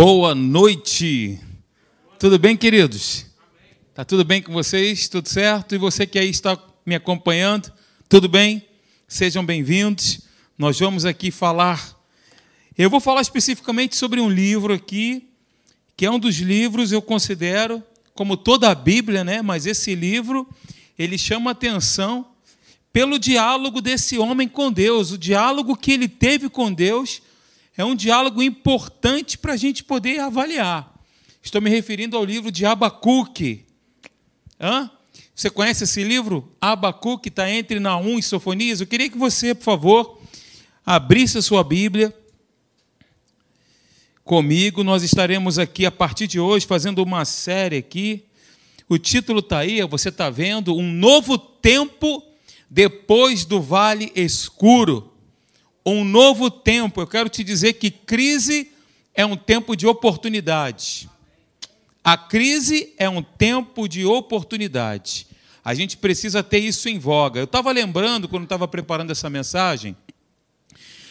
Boa noite. Tudo bem, queridos? Tá tudo bem com vocês? Tudo certo? E você que aí está me acompanhando, tudo bem? Sejam bem-vindos. Nós vamos aqui falar. Eu vou falar especificamente sobre um livro aqui, que é um dos livros eu considero como toda a Bíblia, né? Mas esse livro ele chama atenção pelo diálogo desse homem com Deus, o diálogo que ele teve com Deus é um diálogo importante para a gente poder avaliar. Estou me referindo ao livro de Abacuque. Hã? Você conhece esse livro? Abacuque está entre Naum e Sofonias. Eu queria que você, por favor, abrisse a sua Bíblia comigo. Nós estaremos aqui a partir de hoje fazendo uma série aqui. O título está aí, você está vendo, um novo tempo depois do vale escuro um novo tempo. Eu quero te dizer que crise é um tempo de oportunidade. A crise é um tempo de oportunidade. A gente precisa ter isso em voga. Eu estava lembrando, quando estava preparando essa mensagem,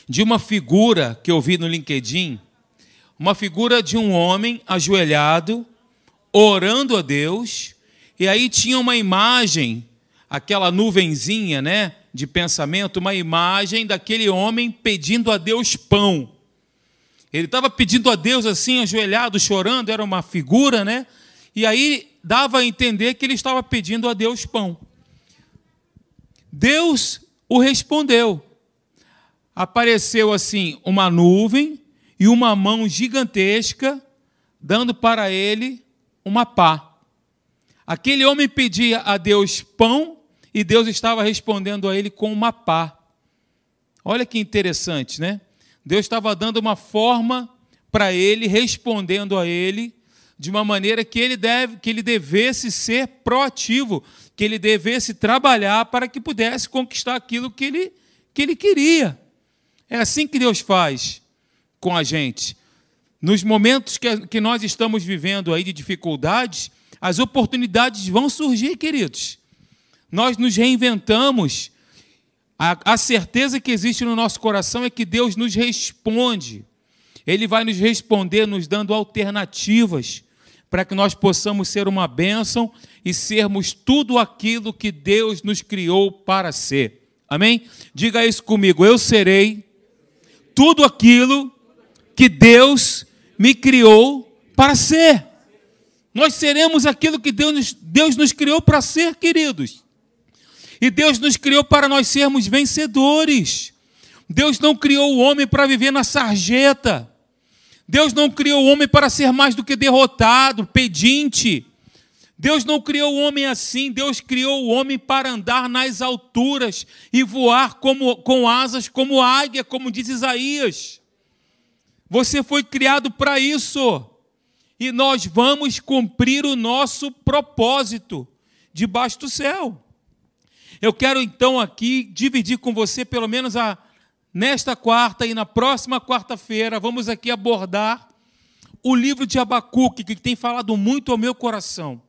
de uma figura que eu vi no LinkedIn, uma figura de um homem ajoelhado, orando a Deus, e aí tinha uma imagem, aquela nuvenzinha, né? De pensamento uma imagem daquele homem pedindo a Deus pão. Ele estava pedindo a Deus assim, ajoelhado, chorando, era uma figura, né? E aí dava a entender que ele estava pedindo a Deus pão. Deus o respondeu. Apareceu assim uma nuvem e uma mão gigantesca dando para ele uma pá. Aquele homem pedia a Deus pão e Deus estava respondendo a ele com uma pá. Olha que interessante, né? Deus estava dando uma forma para ele, respondendo a ele de uma maneira que ele deve, que ele devesse ser proativo, que ele devesse trabalhar para que pudesse conquistar aquilo que ele, que ele queria. É assim que Deus faz com a gente. Nos momentos que, que nós estamos vivendo aí de dificuldades, as oportunidades vão surgir, queridos nós nos reinventamos. A, a, certeza que existe no nosso coração é que Deus nos responde. Ele vai nos responder, nos dando alternativas para que nós possamos ser uma bênção e sermos tudo aquilo que Deus nos criou para ser. Amém? Diga isso comigo. Eu serei tudo aquilo que Deus me criou para ser. Nós seremos aquilo que Deus, Deus nos criou para ser, queridos. E Deus nos criou para nós sermos vencedores. Deus não criou o homem para viver na sarjeta. Deus não criou o homem para ser mais do que derrotado, pedinte. Deus não criou o homem assim, Deus criou o homem para andar nas alturas e voar como, com asas como águia, como diz Isaías. Você foi criado para isso. E nós vamos cumprir o nosso propósito debaixo do céu. Eu quero então aqui dividir com você, pelo menos a, nesta quarta e na próxima quarta-feira, vamos aqui abordar o livro de Abacuque, que tem falado muito ao meu coração.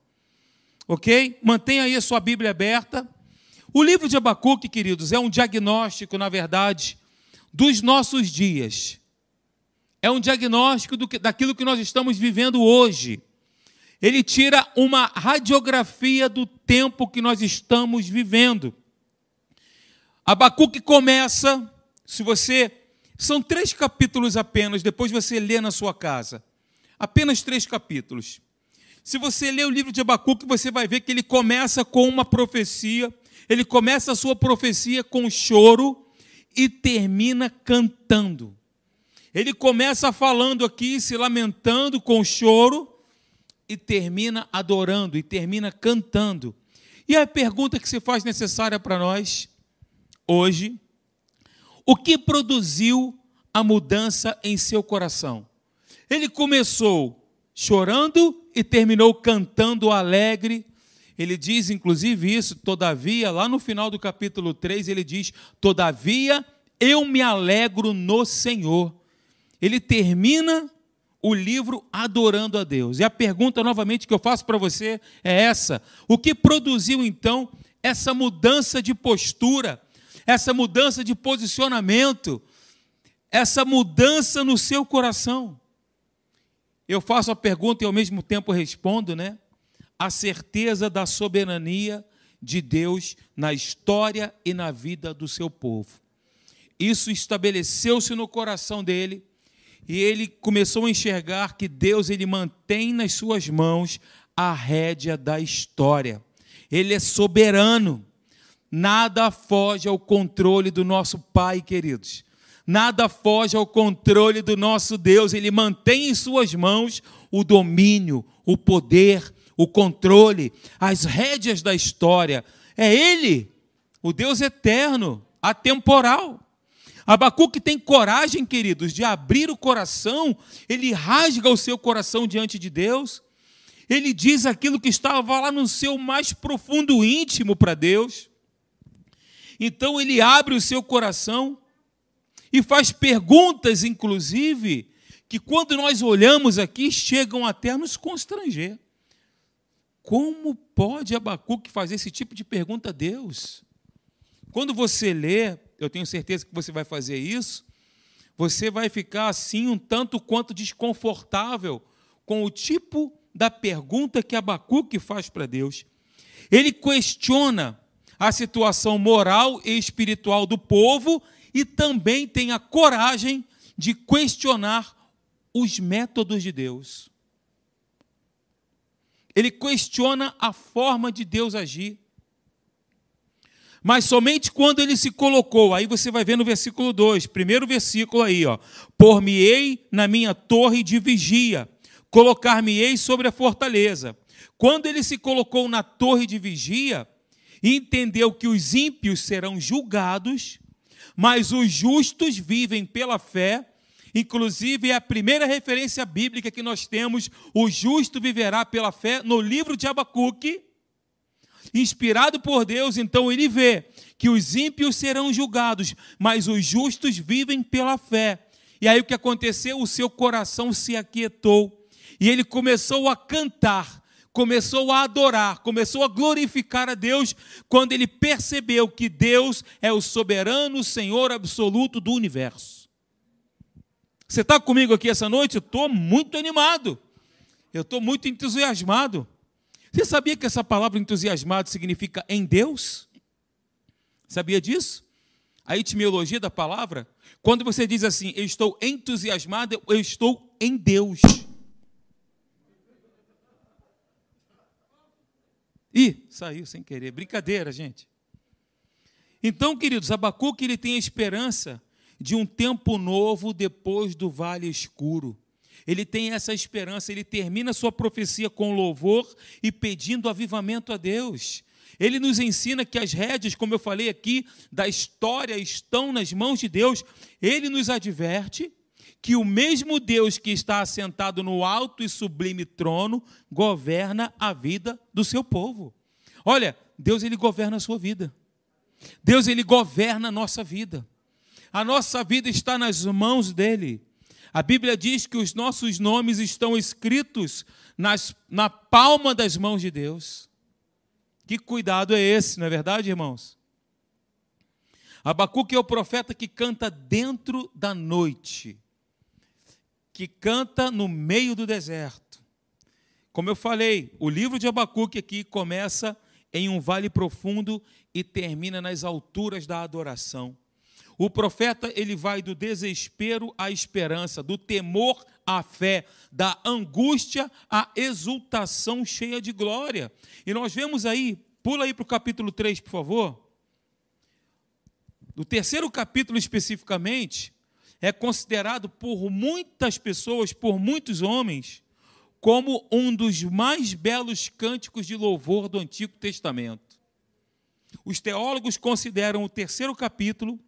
Ok? Mantenha aí a sua Bíblia aberta. O livro de Abacuque, queridos, é um diagnóstico, na verdade, dos nossos dias. É um diagnóstico do que, daquilo que nós estamos vivendo hoje ele tira uma radiografia do tempo que nós estamos vivendo. Abacuque começa, se você. São três capítulos apenas, depois você lê na sua casa. Apenas três capítulos. Se você ler o livro de Abacuque, você vai ver que ele começa com uma profecia, ele começa a sua profecia com choro e termina cantando. Ele começa falando aqui, se lamentando com choro, e termina adorando, e termina cantando. E a pergunta que se faz necessária para nós hoje: o que produziu a mudança em seu coração? Ele começou chorando e terminou cantando alegre. Ele diz, inclusive, isso, todavia, lá no final do capítulo 3, ele diz: Todavia eu me alegro no Senhor. Ele termina o livro Adorando a Deus. E a pergunta novamente que eu faço para você é essa: o que produziu então essa mudança de postura, essa mudança de posicionamento, essa mudança no seu coração? eu faço a pergunta e ao mesmo tempo respondo, né? A certeza da soberania de Deus na história e na vida do seu povo. Isso estabeleceu-se no coração dele e ele começou a enxergar que Deus ele mantém nas suas mãos a rédea da história. Ele é soberano. Nada foge ao controle do nosso Pai, queridos. Nada foge ao controle do nosso Deus. Ele mantém em suas mãos o domínio, o poder, o controle, as rédeas da história. É Ele, o Deus eterno, atemporal. Abacuque tem coragem, queridos, de abrir o coração, ele rasga o seu coração diante de Deus, ele diz aquilo que estava lá no seu mais profundo íntimo para Deus. Então ele abre o seu coração e faz perguntas, inclusive, que quando nós olhamos aqui chegam até a nos constranger. Como pode Abacuque fazer esse tipo de pergunta a Deus? Quando você lê, eu tenho certeza que você vai fazer isso, você vai ficar assim um tanto quanto desconfortável com o tipo da pergunta que Abacuque faz para Deus. Ele questiona a situação moral e espiritual do povo e também tem a coragem de questionar os métodos de Deus. Ele questiona a forma de Deus agir. Mas somente quando ele se colocou, aí você vai ver no versículo 2, primeiro versículo aí, ó. Por-me-ei na minha torre de vigia, colocar-me-ei sobre a fortaleza. Quando ele se colocou na torre de vigia, entendeu que os ímpios serão julgados, mas os justos vivem pela fé. Inclusive, é a primeira referência bíblica que nós temos: o justo viverá pela fé, no livro de Abacuque. Inspirado por Deus, então ele vê que os ímpios serão julgados, mas os justos vivem pela fé. E aí o que aconteceu? O seu coração se aquietou e ele começou a cantar começou a adorar, começou a glorificar a Deus quando ele percebeu que Deus é o soberano Senhor absoluto do universo. Você está comigo aqui essa noite? Eu estou muito animado, eu estou muito entusiasmado. Você sabia que essa palavra entusiasmado significa em Deus? Sabia disso? A etimologia da palavra, quando você diz assim, eu estou entusiasmado, eu estou em Deus. Ih, saiu sem querer. Brincadeira, gente. Então, queridos, Abacuque ele tem a esperança de um tempo novo depois do vale escuro. Ele tem essa esperança, ele termina sua profecia com louvor e pedindo avivamento a Deus. Ele nos ensina que as rédeas, como eu falei aqui, da história estão nas mãos de Deus. Ele nos adverte que o mesmo Deus que está assentado no alto e sublime trono governa a vida do seu povo. Olha, Deus ele governa a sua vida. Deus ele governa a nossa vida. A nossa vida está nas mãos dele. A Bíblia diz que os nossos nomes estão escritos nas, na palma das mãos de Deus. Que cuidado é esse, não é verdade, irmãos? Abacuque é o profeta que canta dentro da noite que canta no meio do deserto. Como eu falei, o livro de Abacuque aqui começa em um vale profundo e termina nas alturas da adoração. O profeta ele vai do desespero à esperança, do temor à fé, da angústia à exultação cheia de glória. E nós vemos aí, pula aí para o capítulo 3, por favor. No terceiro capítulo especificamente, é considerado por muitas pessoas, por muitos homens, como um dos mais belos cânticos de louvor do Antigo Testamento. Os teólogos consideram o terceiro capítulo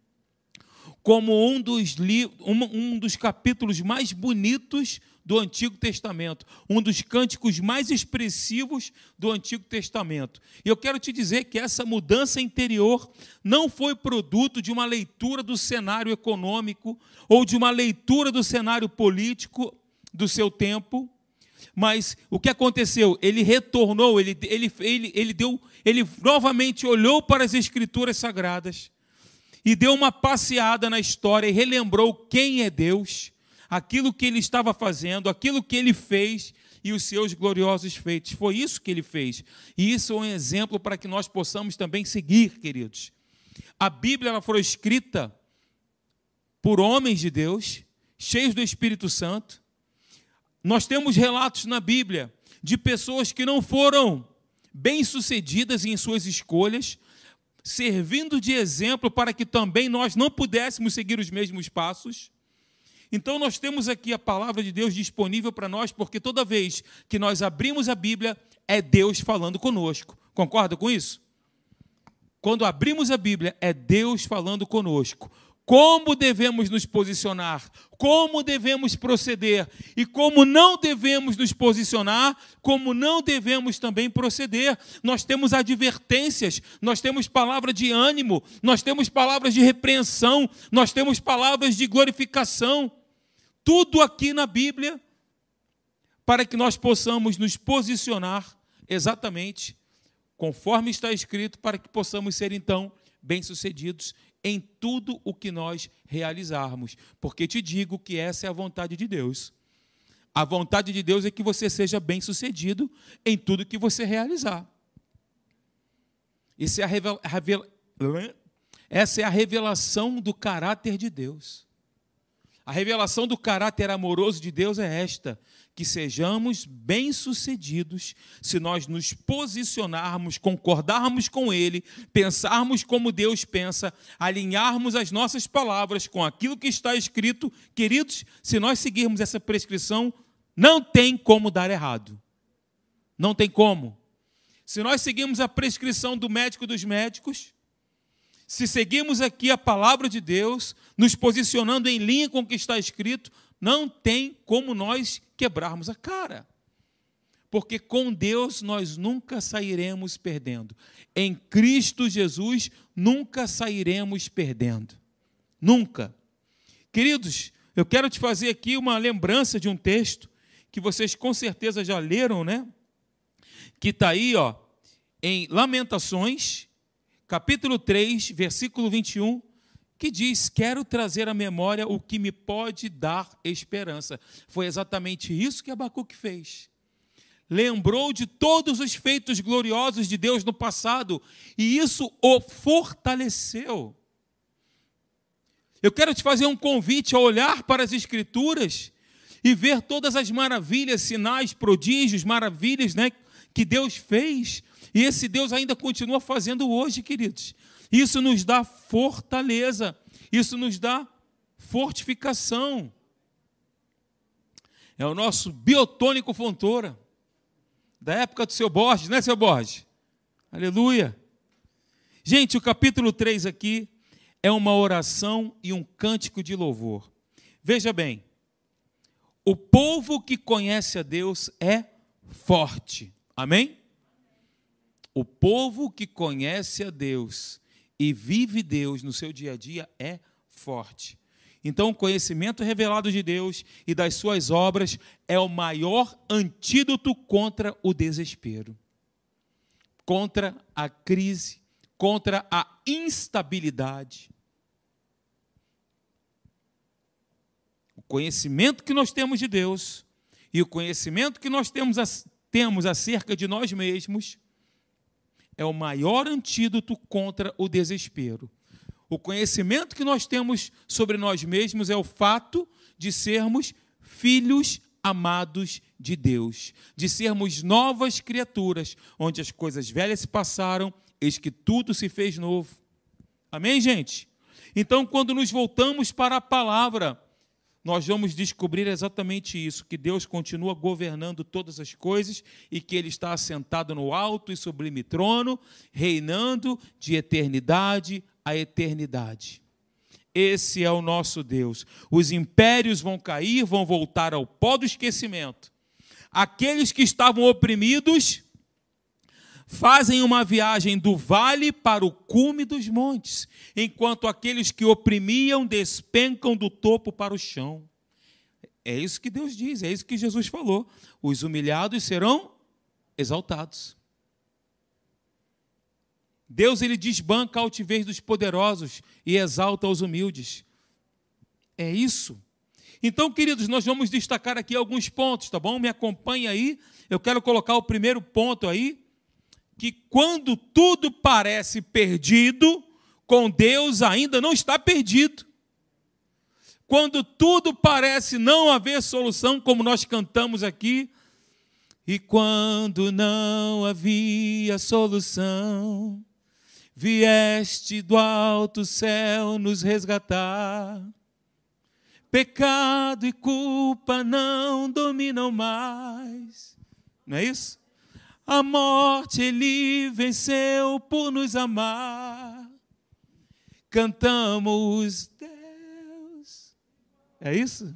como um dos, um dos capítulos mais bonitos do Antigo Testamento, um dos cânticos mais expressivos do Antigo Testamento. E eu quero te dizer que essa mudança interior não foi produto de uma leitura do cenário econômico ou de uma leitura do cenário político do seu tempo, mas o que aconteceu? Ele retornou, ele, ele, ele, ele deu, ele novamente olhou para as escrituras sagradas e deu uma passeada na história e relembrou quem é Deus aquilo que ele estava fazendo, aquilo que ele fez e os seus gloriosos feitos. Foi isso que ele fez. E isso é um exemplo para que nós possamos também seguir, queridos. A Bíblia ela foi escrita por homens de Deus, cheios do Espírito Santo. Nós temos relatos na Bíblia de pessoas que não foram bem-sucedidas em suas escolhas, servindo de exemplo para que também nós não pudéssemos seguir os mesmos passos. Então, nós temos aqui a palavra de Deus disponível para nós, porque toda vez que nós abrimos a Bíblia, é Deus falando conosco. Concorda com isso? Quando abrimos a Bíblia, é Deus falando conosco. Como devemos nos posicionar, como devemos proceder e como não devemos nos posicionar, como não devemos também proceder. Nós temos advertências, nós temos palavra de ânimo, nós temos palavras de repreensão, nós temos palavras de glorificação. Tudo aqui na Bíblia para que nós possamos nos posicionar exatamente conforme está escrito, para que possamos ser então bem-sucedidos em tudo o que nós realizarmos. Porque te digo que essa é a vontade de Deus. A vontade de Deus é que você seja bem-sucedido em tudo que você realizar. É. Essa é a revelação do caráter de Deus. A revelação do caráter amoroso de Deus é esta: que sejamos bem-sucedidos se nós nos posicionarmos, concordarmos com Ele, pensarmos como Deus pensa, alinharmos as nossas palavras com aquilo que está escrito. Queridos, se nós seguirmos essa prescrição, não tem como dar errado. Não tem como. Se nós seguirmos a prescrição do médico dos médicos, se seguirmos aqui a palavra de Deus, nos posicionando em linha com o que está escrito, não tem como nós quebrarmos a cara. Porque com Deus nós nunca sairemos perdendo. Em Cristo Jesus nunca sairemos perdendo. Nunca. Queridos, eu quero te fazer aqui uma lembrança de um texto que vocês com certeza já leram, né? Que está aí, ó, em Lamentações, capítulo 3, versículo 21, que diz: Quero trazer à memória o que me pode dar esperança. Foi exatamente isso que Abacuque fez. Lembrou de todos os feitos gloriosos de Deus no passado e isso o fortaleceu. Eu quero te fazer um convite a olhar para as Escrituras e ver todas as maravilhas, sinais, prodígios, maravilhas né, que Deus fez e esse Deus ainda continua fazendo hoje, queridos. Isso nos dá fortaleza, isso nos dá fortificação. É o nosso biotônico Fontoura, da época do seu Borges, né, seu Borges? Aleluia. Gente, o capítulo 3 aqui é uma oração e um cântico de louvor. Veja bem, o povo que conhece a Deus é forte. Amém? O povo que conhece a Deus e vive Deus no seu dia a dia é forte. Então, o conhecimento revelado de Deus e das suas obras é o maior antídoto contra o desespero, contra a crise, contra a instabilidade. O conhecimento que nós temos de Deus e o conhecimento que nós temos, temos acerca de nós mesmos é o maior antídoto contra o desespero. O conhecimento que nós temos sobre nós mesmos é o fato de sermos filhos amados de Deus, de sermos novas criaturas, onde as coisas velhas se passaram, eis que tudo se fez novo. Amém, gente? Então, quando nos voltamos para a palavra, nós vamos descobrir exatamente isso: que Deus continua governando todas as coisas e que Ele está assentado no alto e sublime trono, reinando de eternidade a eternidade. Esse é o nosso Deus. Os impérios vão cair, vão voltar ao pó do esquecimento. Aqueles que estavam oprimidos fazem uma viagem do vale para o cume dos montes, enquanto aqueles que oprimiam despencam do topo para o chão. É isso que Deus diz, é isso que Jesus falou. Os humilhados serão exaltados. Deus ele desbanca a altivez dos poderosos e exalta os humildes. É isso. Então, queridos, nós vamos destacar aqui alguns pontos, tá bom? Me acompanhe aí. Eu quero colocar o primeiro ponto aí, que quando tudo parece perdido, com Deus ainda não está perdido. Quando tudo parece não haver solução, como nós cantamos aqui, e quando não havia solução, vieste do alto céu nos resgatar. Pecado e culpa não dominam mais. Não é isso? A morte ele venceu por nos amar. Cantamos Deus. É isso?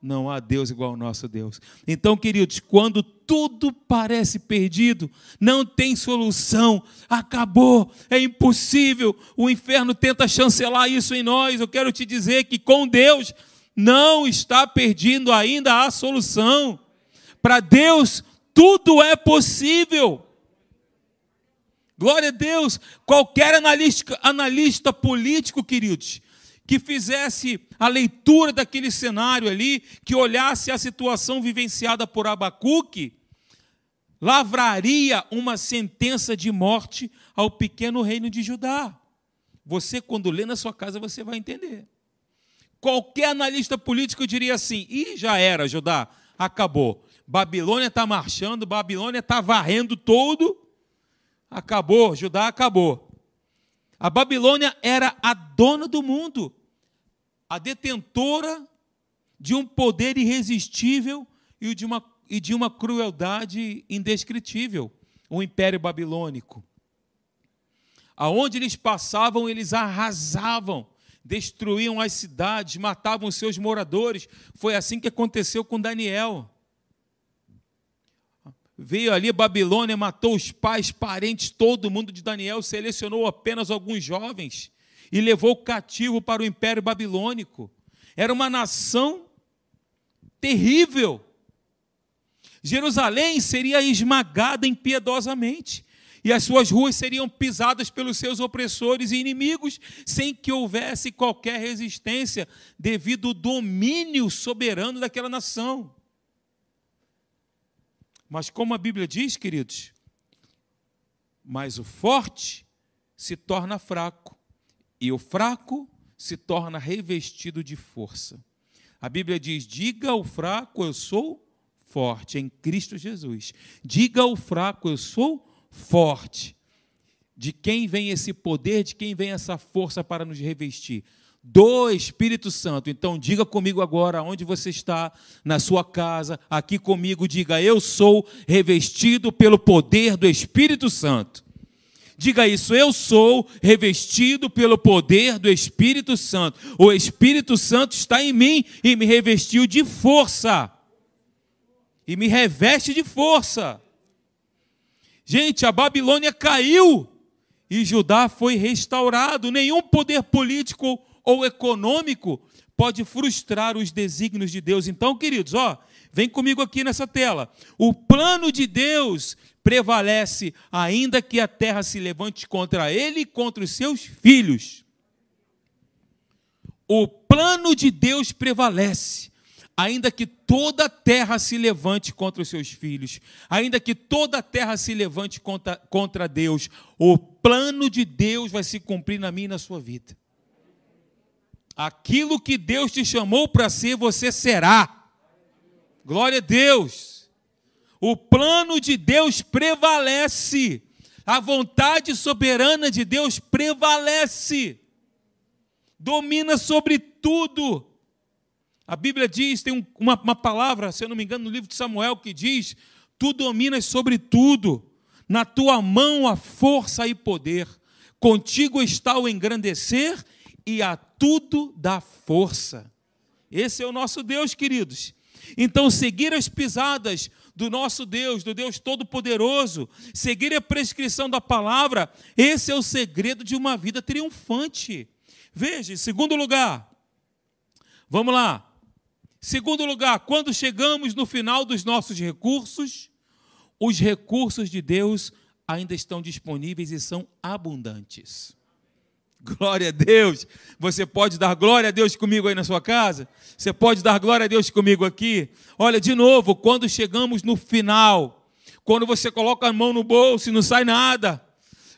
Não há Deus igual ao nosso Deus. Então, queridos, quando tudo parece perdido, não tem solução, acabou, é impossível, o inferno tenta chancelar isso em nós. Eu quero te dizer que com Deus não está perdido ainda a solução. Para Deus, tudo é possível. Glória a Deus. Qualquer analista, analista político, queridos, que fizesse a leitura daquele cenário ali, que olhasse a situação vivenciada por Abacuque, lavraria uma sentença de morte ao pequeno reino de Judá. Você, quando lê na sua casa, você vai entender. Qualquer analista político diria assim: e já era, Judá, acabou. Babilônia está marchando, Babilônia está varrendo todo, acabou, Judá acabou. A Babilônia era a dona do mundo a detentora de um poder irresistível e de uma, e de uma crueldade indescritível, o Império Babilônico. Aonde eles passavam, eles arrasavam, destruíam as cidades, matavam seus moradores. Foi assim que aconteceu com Daniel. Veio ali Babilônia, matou os pais, parentes, todo mundo de Daniel, selecionou apenas alguns jovens e levou cativo para o Império Babilônico. Era uma nação terrível. Jerusalém seria esmagada impiedosamente, e as suas ruas seriam pisadas pelos seus opressores e inimigos, sem que houvesse qualquer resistência, devido ao domínio soberano daquela nação. Mas, como a Bíblia diz, queridos, mas o forte se torna fraco e o fraco se torna revestido de força. A Bíblia diz: diga ao fraco, eu sou forte em Cristo Jesus. Diga ao fraco, eu sou forte. De quem vem esse poder, de quem vem essa força para nos revestir? Do Espírito Santo. Então, diga comigo agora, onde você está, na sua casa, aqui comigo, diga: Eu sou revestido pelo poder do Espírito Santo. Diga isso, eu sou revestido pelo poder do Espírito Santo. O Espírito Santo está em mim e me revestiu de força. E me reveste de força. Gente, a Babilônia caiu e Judá foi restaurado. Nenhum poder político ou econômico pode frustrar os desígnios de Deus. Então, queridos, ó, vem comigo aqui nessa tela. O plano de Deus prevalece, ainda que a terra se levante contra ele e contra os seus filhos. O plano de Deus prevalece, ainda que toda a terra se levante contra os seus filhos, ainda que toda a terra se levante contra, contra Deus, o plano de Deus vai se cumprir na minha e na sua vida. Aquilo que Deus te chamou para ser, você será. Glória a Deus. O plano de Deus prevalece. A vontade soberana de Deus prevalece. Domina sobre tudo. A Bíblia diz, tem uma, uma palavra, se eu não me engano, no livro de Samuel, que diz: Tu dominas sobre tudo, na tua mão a força e poder, contigo está o engrandecer e a tudo dá força. Esse é o nosso Deus, queridos. Então, seguir as pisadas do nosso Deus, do Deus Todo-Poderoso, seguir a prescrição da palavra, esse é o segredo de uma vida triunfante. Veja, em segundo lugar, vamos lá. Segundo lugar, quando chegamos no final dos nossos recursos, os recursos de Deus ainda estão disponíveis e são abundantes. Glória a Deus. Você pode dar glória a Deus comigo aí na sua casa? Você pode dar glória a Deus comigo aqui? Olha, de novo, quando chegamos no final, quando você coloca a mão no bolso e não sai nada,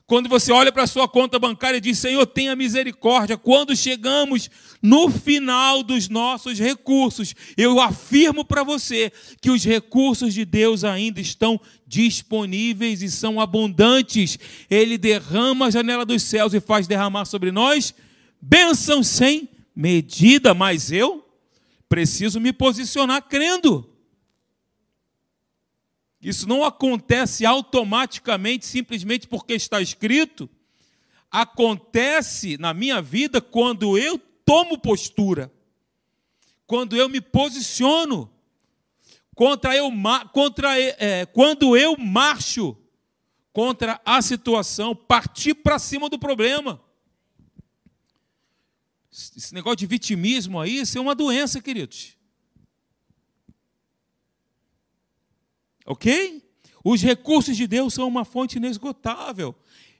quando você olha para a sua conta bancária e diz: Senhor, tenha misericórdia. Quando chegamos no final dos nossos recursos, eu afirmo para você que os recursos de Deus ainda estão disponíveis e são abundantes. Ele derrama a janela dos céus e faz derramar sobre nós bênção sem medida, mas eu preciso me posicionar crendo. Isso não acontece automaticamente, simplesmente porque está escrito. Acontece na minha vida quando eu tomo postura, quando eu me posiciono, contra eu, contra, é, quando eu marcho contra a situação, partir para cima do problema. Esse negócio de vitimismo aí, isso é uma doença, queridos. Ok? Os recursos de Deus são uma fonte inesgotável.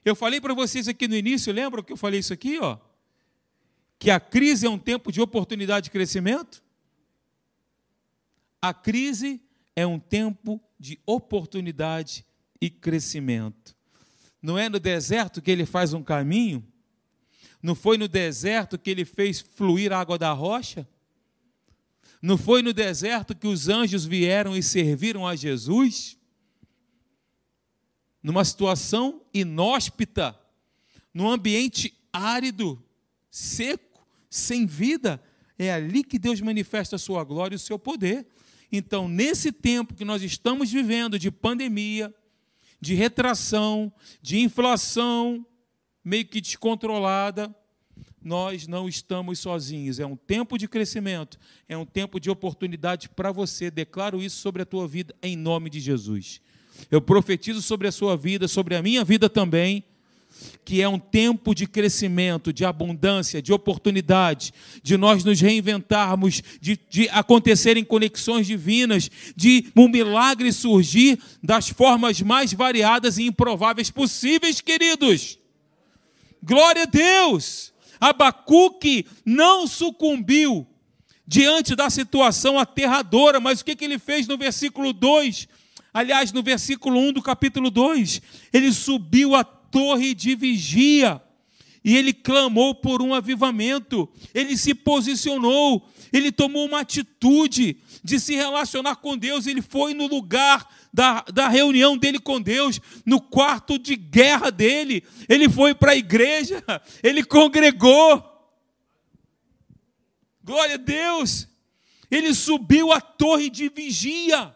Eu falei para vocês aqui no início, lembra que eu falei isso aqui, ó? Que a crise é um tempo de oportunidade de crescimento? A crise é um tempo de oportunidade e crescimento. Não é no deserto que ele faz um caminho? Não foi no deserto que ele fez fluir a água da rocha? Não foi no deserto que os anjos vieram e serviram a Jesus? Numa situação inóspita, num ambiente árido, seco, sem vida, é ali que Deus manifesta a sua glória e o seu poder. Então, nesse tempo que nós estamos vivendo de pandemia, de retração, de inflação meio que descontrolada, nós não estamos sozinhos. É um tempo de crescimento, é um tempo de oportunidade para você. Declaro isso sobre a tua vida em nome de Jesus. Eu profetizo sobre a sua vida, sobre a minha vida também, que é um tempo de crescimento, de abundância, de oportunidade, de nós nos reinventarmos, de, de acontecerem conexões divinas, de um milagre surgir das formas mais variadas e improváveis possíveis, queridos. Glória a Deus! Abacuque não sucumbiu diante da situação aterradora, mas o que, que ele fez no versículo 2? Aliás, no versículo 1 do capítulo 2, ele subiu a torre de vigia e ele clamou por um avivamento, ele se posicionou, ele tomou uma atitude de se relacionar com Deus, ele foi no lugar da, da reunião dele com Deus, no quarto de guerra dele, ele foi para a igreja, ele congregou. Glória a Deus! Ele subiu a torre de vigia.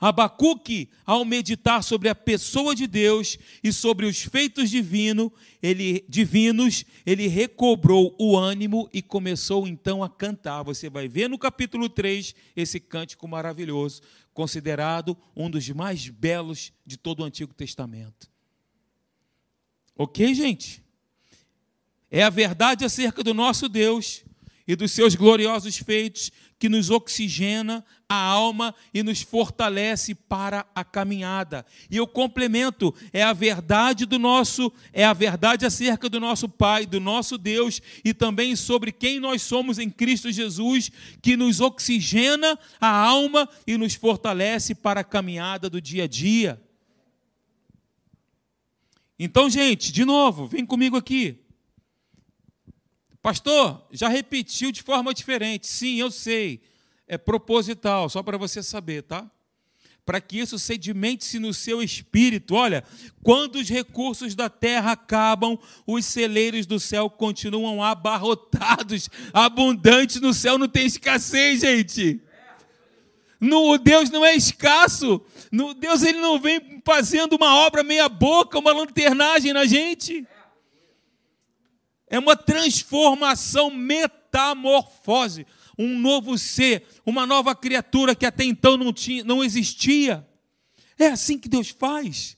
Abacuque, ao meditar sobre a pessoa de Deus e sobre os feitos divino, ele, divinos, ele recobrou o ânimo e começou então a cantar. Você vai ver no capítulo 3 esse cântico maravilhoso, considerado um dos mais belos de todo o Antigo Testamento. Ok, gente? É a verdade acerca do nosso Deus e dos seus gloriosos feitos que nos oxigena a alma e nos fortalece para a caminhada. E eu complemento, é a verdade do nosso, é a verdade acerca do nosso Pai, do nosso Deus e também sobre quem nós somos em Cristo Jesus, que nos oxigena a alma e nos fortalece para a caminhada do dia a dia. Então, gente, de novo, vem comigo aqui. Pastor, já repetiu de forma diferente. Sim, eu sei. É proposital, só para você saber, tá? Para que isso sedimente-se no seu espírito. Olha, quando os recursos da terra acabam, os celeiros do céu continuam abarrotados, abundantes no céu, não tem escassez, gente. No, Deus não é escasso. No, Deus ele não vem fazendo uma obra meia boca, uma lanternagem na gente. É uma transformação, metamorfose, um novo ser, uma nova criatura que até então não, tinha, não existia. É assim que Deus faz.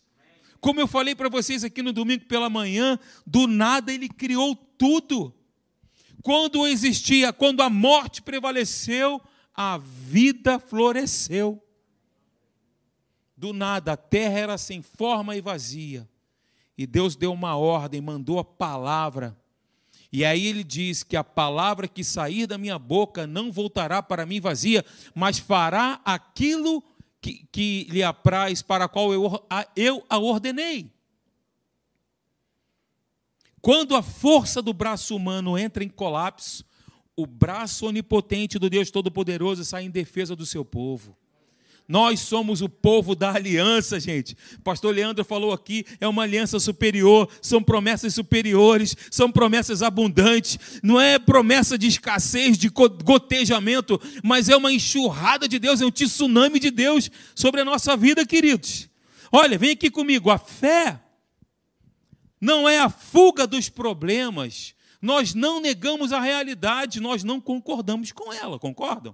Como eu falei para vocês aqui no domingo pela manhã, do nada ele criou tudo. Quando existia, quando a morte prevaleceu, a vida floresceu. Do nada, a terra era sem forma e vazia. e Deus deu uma ordem, mandou a palavra. E aí ele diz que a palavra que sair da minha boca não voltará para mim vazia, mas fará aquilo que, que lhe apraz, para qual eu, a, eu a ordenei. Quando a força do braço humano entra em colapso, o braço onipotente do Deus Todo-Poderoso sai em defesa do seu povo. Nós somos o povo da aliança, gente. Pastor Leandro falou aqui, é uma aliança superior, são promessas superiores, são promessas abundantes. Não é promessa de escassez, de gotejamento, mas é uma enxurrada de Deus, é um tsunami de Deus sobre a nossa vida, queridos. Olha, vem aqui comigo. A fé não é a fuga dos problemas. Nós não negamos a realidade, nós não concordamos com ela, concordam?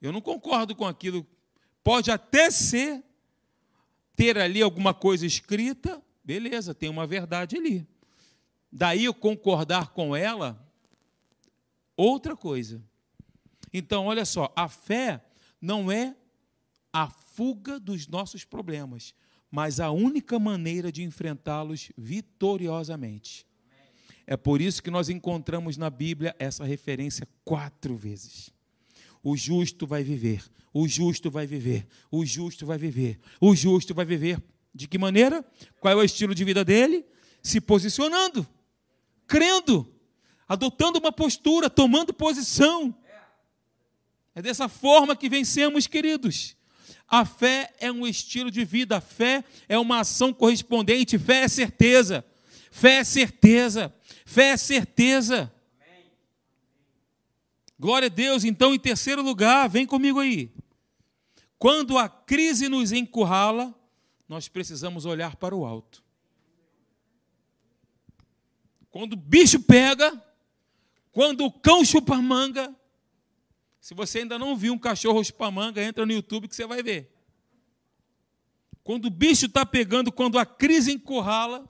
Eu não concordo com aquilo. Pode até ser ter ali alguma coisa escrita, beleza, tem uma verdade ali. Daí eu concordar com ela, outra coisa. Então, olha só, a fé não é a fuga dos nossos problemas, mas a única maneira de enfrentá-los vitoriosamente. É por isso que nós encontramos na Bíblia essa referência quatro vezes. O justo vai viver, o justo vai viver, o justo vai viver, o justo vai viver. De que maneira? Qual é o estilo de vida dele? Se posicionando, crendo, adotando uma postura, tomando posição. É dessa forma que vencemos, queridos. A fé é um estilo de vida, a fé é uma ação correspondente, fé é certeza. Fé é certeza, fé é certeza. Glória a Deus. Então, em terceiro lugar, vem comigo aí. Quando a crise nos encurrala, nós precisamos olhar para o alto. Quando o bicho pega, quando o cão chupa manga, se você ainda não viu um cachorro chupar manga, entra no YouTube que você vai ver. Quando o bicho está pegando, quando a crise encurrala,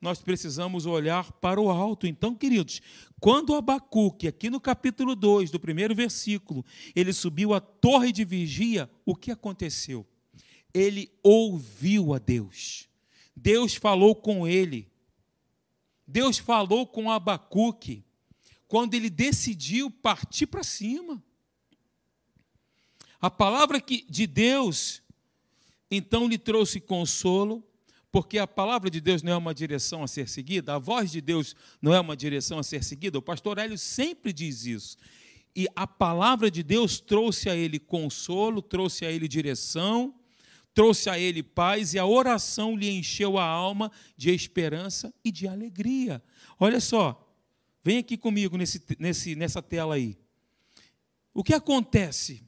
nós precisamos olhar para o alto. Então, queridos, quando Abacuque, aqui no capítulo 2, do primeiro versículo, ele subiu à torre de vigia, o que aconteceu? Ele ouviu a Deus. Deus falou com ele. Deus falou com Abacuque quando ele decidiu partir para cima. A palavra de Deus então lhe trouxe consolo, porque a palavra de Deus não é uma direção a ser seguida, a voz de Deus não é uma direção a ser seguida. O pastor Hélio sempre diz isso. E a palavra de Deus trouxe a ele consolo, trouxe a ele direção, trouxe a ele paz, e a oração lhe encheu a alma de esperança e de alegria. Olha só, vem aqui comigo nesse, nesse, nessa tela aí. O que acontece?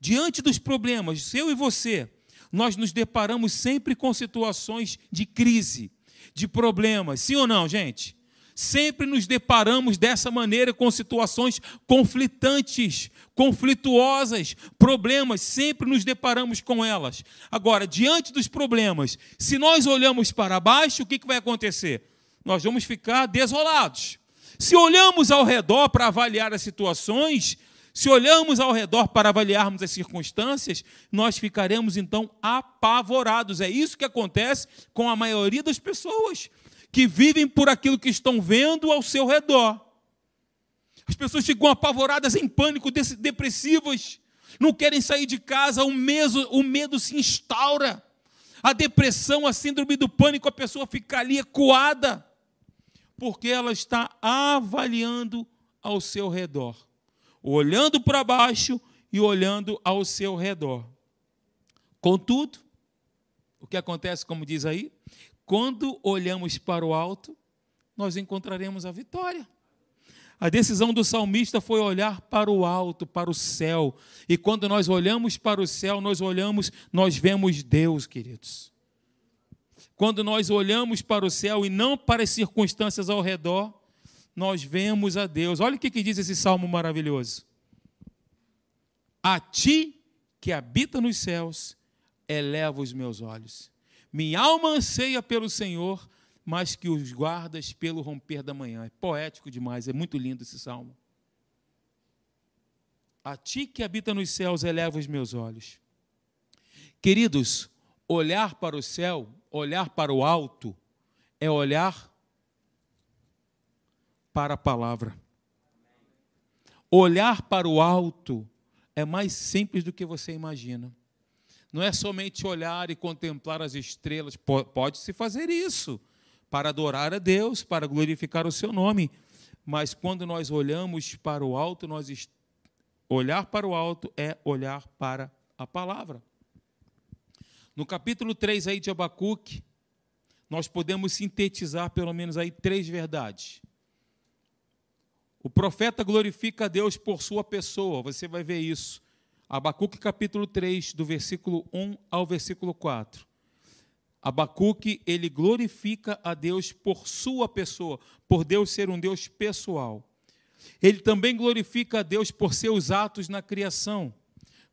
Diante dos problemas, eu e você, nós nos deparamos sempre com situações de crise, de problemas. Sim ou não, gente? Sempre nos deparamos dessa maneira com situações conflitantes, conflituosas, problemas, sempre nos deparamos com elas. Agora, diante dos problemas, se nós olhamos para baixo, o que vai acontecer? Nós vamos ficar desolados. Se olhamos ao redor para avaliar as situações, se olhamos ao redor para avaliarmos as circunstâncias, nós ficaremos então apavorados. É isso que acontece com a maioria das pessoas que vivem por aquilo que estão vendo ao seu redor. As pessoas ficam apavoradas, em pânico, depressivas, não querem sair de casa, o medo, o medo se instaura. A depressão, a síndrome do pânico, a pessoa fica ali ecoada, porque ela está avaliando ao seu redor olhando para baixo e olhando ao seu redor. Contudo, o que acontece, como diz aí, quando olhamos para o alto, nós encontraremos a vitória. A decisão do salmista foi olhar para o alto, para o céu. E quando nós olhamos para o céu, nós olhamos, nós vemos Deus, queridos. Quando nós olhamos para o céu e não para as circunstâncias ao redor, nós vemos a Deus. Olha o que, diz esse salmo maravilhoso. A ti que habita nos céus, eleva os meus olhos. Minha alma anseia pelo Senhor, mas que os guardas pelo romper da manhã. É poético demais, é muito lindo esse salmo. A ti que habita nos céus, eleva os meus olhos. Queridos, olhar para o céu olhar para o alto é olhar para a palavra. Olhar para o alto é mais simples do que você imagina. Não é somente olhar e contemplar as estrelas, pode-se fazer isso para adorar a Deus, para glorificar o seu nome, mas quando nós olhamos para o alto, nós olhar para o alto é olhar para a palavra. No capítulo 3 aí de Abacuque, nós podemos sintetizar pelo menos aí três verdades. O profeta glorifica a Deus por sua pessoa, você vai ver isso. Abacuque capítulo 3, do versículo 1 ao versículo 4. Abacuque, ele glorifica a Deus por sua pessoa, por Deus ser um Deus pessoal. Ele também glorifica a Deus por seus atos na criação.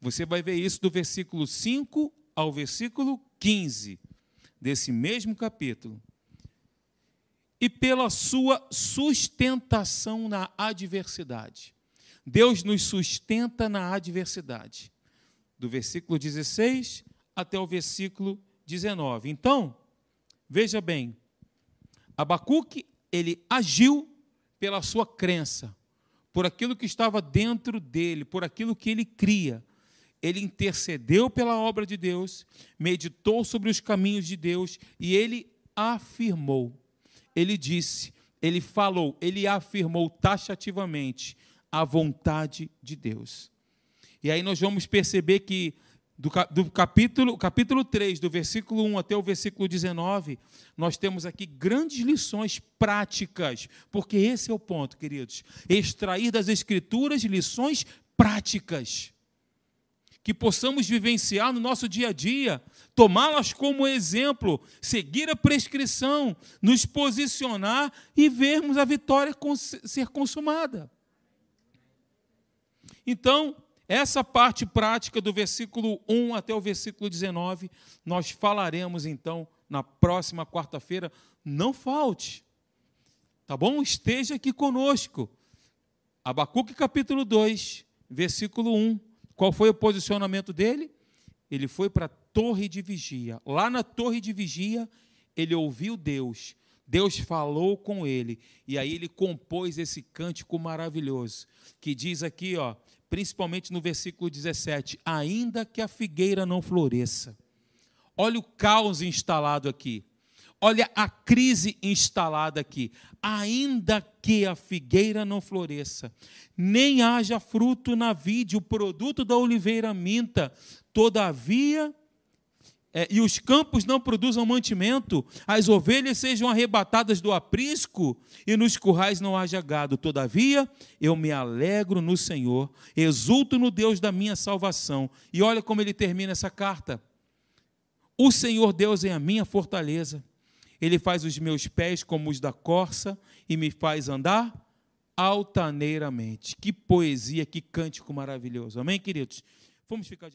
Você vai ver isso do versículo 5 ao versículo 15 desse mesmo capítulo e pela sua sustentação na adversidade. Deus nos sustenta na adversidade. Do versículo 16 até o versículo 19. Então, veja bem, Abacuque, ele agiu pela sua crença, por aquilo que estava dentro dele, por aquilo que ele cria. Ele intercedeu pela obra de Deus, meditou sobre os caminhos de Deus e ele afirmou ele disse, ele falou, ele afirmou taxativamente a vontade de Deus. E aí nós vamos perceber que do, do, capítulo, capítulo 3, do versículo 1 até o versículo 19, nós temos aqui grandes lições práticas, porque esse é o ponto, queridos. Extrair das Escrituras lições práticas que possamos vivenciar no nosso dia a dia, tomá-las como exemplo, seguir a prescrição, nos posicionar e vermos a vitória ser consumada. Então, essa parte prática do versículo 1 até o versículo 19, nós falaremos então na próxima quarta-feira. Não falte, tá bom? Esteja aqui conosco. Abacuque capítulo 2, versículo 1 qual foi o posicionamento dele? Ele foi para a torre de vigia. Lá na torre de vigia, ele ouviu Deus. Deus falou com ele. E aí ele compôs esse cântico maravilhoso, que diz aqui, ó, principalmente no versículo 17: Ainda que a figueira não floresça. Olha o caos instalado aqui. Olha a crise instalada aqui. Ainda que a figueira não floresça, nem haja fruto na vide, o produto da oliveira minta, todavia, é, e os campos não produzam mantimento, as ovelhas sejam arrebatadas do aprisco, e nos currais não haja gado. Todavia, eu me alegro no Senhor, exulto no Deus da minha salvação. E olha como ele termina essa carta. O Senhor Deus é a minha fortaleza ele faz os meus pés como os da corça e me faz andar altaneiramente. Que poesia, que cântico maravilhoso. Amém, queridos? Vamos ficar de